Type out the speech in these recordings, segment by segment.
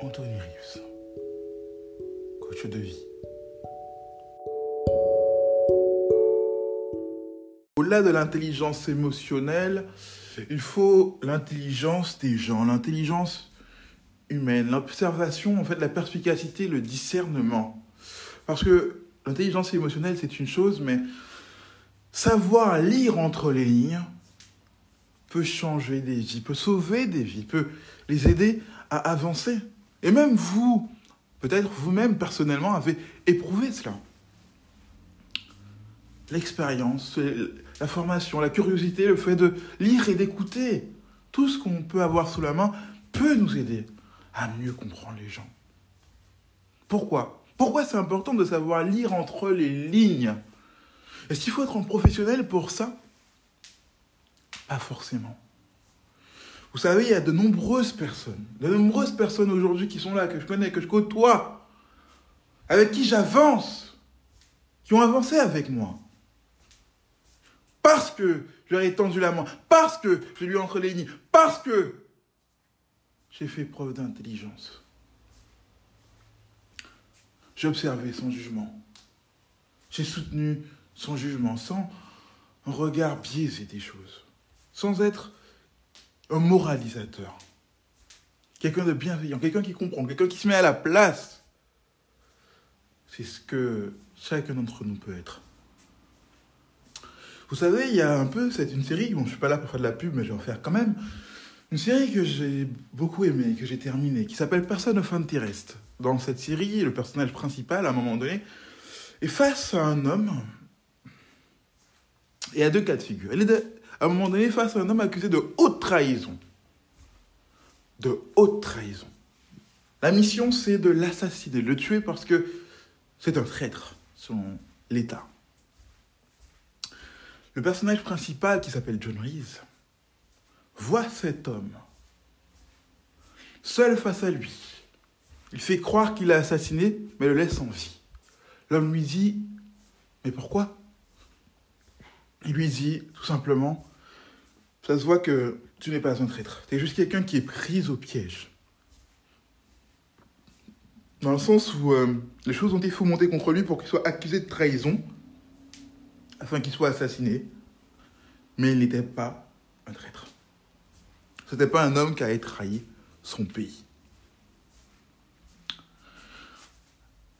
Anthony Rives, coach de vie. Au-delà de l'intelligence émotionnelle, il faut l'intelligence des gens, l'intelligence humaine, l'observation, en fait, la perspicacité, le discernement. Parce que l'intelligence émotionnelle, c'est une chose, mais savoir lire entre les lignes peut changer des vies, peut sauver des vies, peut les aider à avancer. Et même vous, peut-être vous-même personnellement, avez éprouvé cela. L'expérience, la formation, la curiosité, le fait de lire et d'écouter, tout ce qu'on peut avoir sous la main peut nous aider à mieux comprendre les gens. Pourquoi? Pourquoi c'est important de savoir lire entre les lignes? Est-ce qu'il faut être un professionnel pour ça? Pas forcément. Vous savez, il y a de nombreuses personnes, de nombreuses personnes aujourd'hui qui sont là, que je connais, que je côtoie, avec qui j'avance, qui ont avancé avec moi. Parce que je leur ai tendu la main, parce que je lui ai entre les lignes, parce que j'ai fait preuve d'intelligence. J'ai observé son jugement. J'ai soutenu son jugement sans un regard biaisé des choses, sans être un moralisateur. Quelqu'un de bienveillant, quelqu'un qui comprend, quelqu'un qui se met à la place. C'est ce que chacun d'entre nous peut être. Vous savez, il y a un peu, c'est une série, bon, je suis pas là pour faire de la pub, mais je vais en faire quand même. Une série que j'ai beaucoup aimée, que j'ai terminée, qui s'appelle Person of Interest. Dans cette série, le personnage principal, à un moment donné, est face à un homme. Et à deux cas de figure. À un moment donné face à un homme accusé de haute trahison. De haute trahison. La mission, c'est de l'assassiner, de le tuer parce que c'est un traître, selon l'État. Le personnage principal, qui s'appelle John Reese, voit cet homme seul face à lui. Il fait croire qu'il l'a assassiné, mais le laisse en vie. L'homme lui dit Mais pourquoi? Il lui dit tout simplement Ça se voit que tu n'es pas un traître. Tu es juste quelqu'un qui est pris au piège. Dans le sens où euh, les choses ont été fomentées contre lui pour qu'il soit accusé de trahison, afin qu'il soit assassiné, mais il n'était pas un traître. Ce n'était pas un homme qui avait trahi son pays.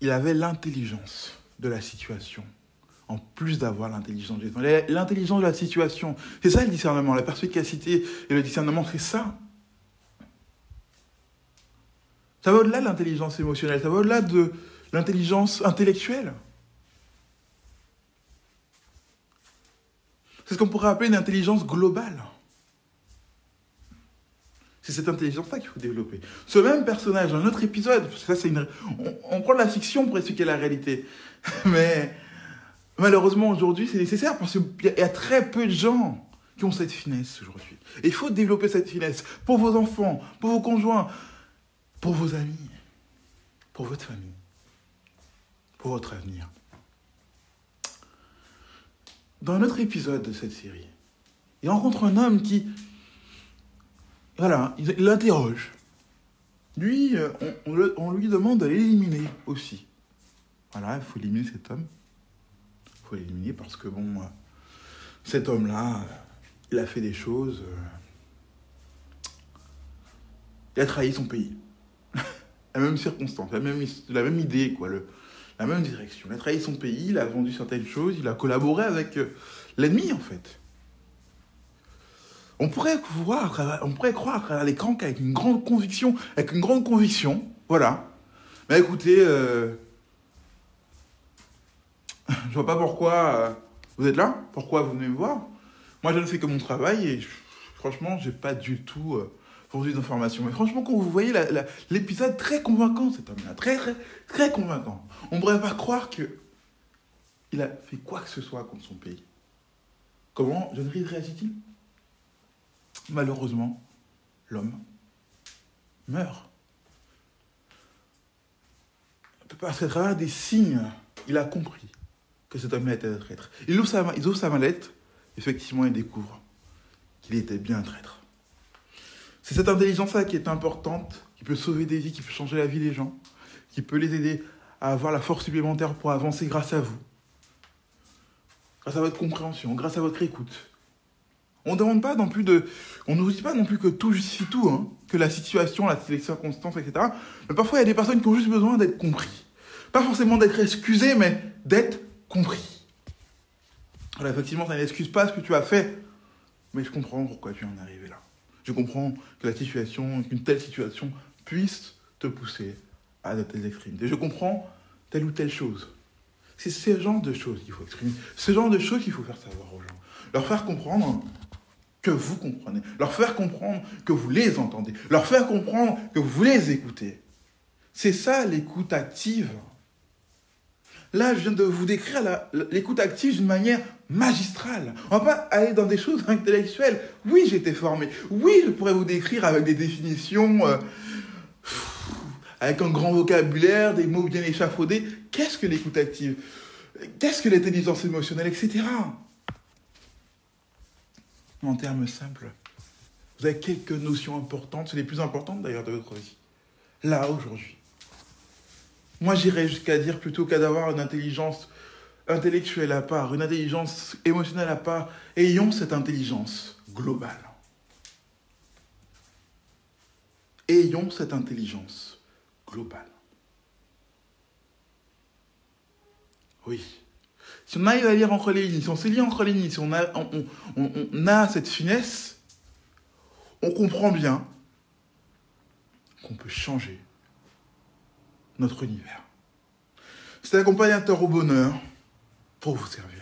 Il avait l'intelligence de la situation, en plus d'avoir l'intelligence L'intelligence de la situation, c'est ça le discernement, la perspicacité et le discernement, c'est ça. Ça va au-delà de l'intelligence émotionnelle, ça va au-delà de l'intelligence intellectuelle. C'est ce qu'on pourrait appeler une intelligence globale. C'est cette intelligence-là qu'il faut développer. Ce même personnage, dans un autre épisode, on, on prend de la fiction pour expliquer la réalité, mais malheureusement aujourd'hui c'est nécessaire parce qu'il y a très peu de gens qui ont cette finesse aujourd'hui. Il faut développer cette finesse pour vos enfants, pour vos conjoints, pour vos amis, pour votre famille, pour votre avenir. Dans un autre épisode de cette série, il rencontre un homme qui, voilà, il l'interroge. Lui, euh, on, on lui demande de l'éliminer aussi. Voilà, il faut éliminer cet homme. Faut l'éliminer parce que, bon, euh, cet homme-là, euh, il a fait des choses. euh, il a trahi son pays. la même circonstance, la même, la même idée, quoi, le, la même direction. Il a trahi son pays, il a vendu certaines choses, il a collaboré avec l'ennemi, en fait. On pourrait, travers- on pourrait croire à travers l'écran qu'avec une grande conviction, avec une grande conviction, voilà. Mais écoutez, je vois pas pourquoi euh, vous êtes là, pourquoi vous venez me voir. Moi, je ne fais que mon travail et franchement, j'ai pas du tout euh, fourni d'informations. Mais franchement, quand vous voyez l'épisode très convaincant, cet homme-là, très, très, très convaincant, on ne pourrait pas croire que il a fait quoi que ce soit contre son pays. Comment John Reed réagit-il? Malheureusement, l'homme meurt. Parce qu'à travers des signes, il a compris que cet homme-là était un traître. Il ouvre sa, il mallette, effectivement, il découvre qu'il était bien un traître. C'est cette intelligence-là qui est importante, qui peut sauver des vies, qui peut changer la vie des gens, qui peut les aider à avoir la force supplémentaire pour avancer grâce à vous, grâce à votre compréhension, grâce à votre écoute. On ne demande dit pas non plus que tout justifie tout, hein, que la situation, la les circonstances, etc. Mais parfois, il y a des personnes qui ont juste besoin d'être compris. Pas forcément d'être excusées, mais d'être compris. Voilà, effectivement, ça n'excuse pas ce que tu as fait, mais je comprends pourquoi tu en es arrivé là. Je comprends que la situation, qu'une telle situation puisse te pousser à de telles extrémités. Je comprends telle ou telle chose. C'est ce genre de choses qu'il faut exprimer. Ce genre de choses qu'il faut faire savoir aux gens. Leur faire comprendre que vous comprenez. Leur faire comprendre que vous les entendez. Leur faire comprendre que vous les écoutez. C'est ça l'écoute active. Là, je viens de vous décrire l'écoute active d'une manière magistrale. On va pas aller dans des choses intellectuelles. Oui, j'ai été formé. Oui, je pourrais vous décrire avec des définitions, euh, avec un grand vocabulaire, des mots bien échafaudés. Qu'est-ce que l'écoute active? Qu'est-ce que l'intelligence émotionnelle, etc. En termes simples, vous avez quelques notions importantes, c'est les plus importantes d'ailleurs de votre vie. Là, aujourd'hui. Moi, j'irais jusqu'à dire plutôt qu'à d'avoir une intelligence intellectuelle à part, une intelligence émotionnelle à part, ayons cette intelligence globale. Ayons cette intelligence globale. Oui. Si on arrive à lire entre les lignes, si on sait lire entre les lignes, si on a, cette finesse, on comprend bien qu'on peut changer notre univers. C'est accompagnateur au bonheur pour vous servir.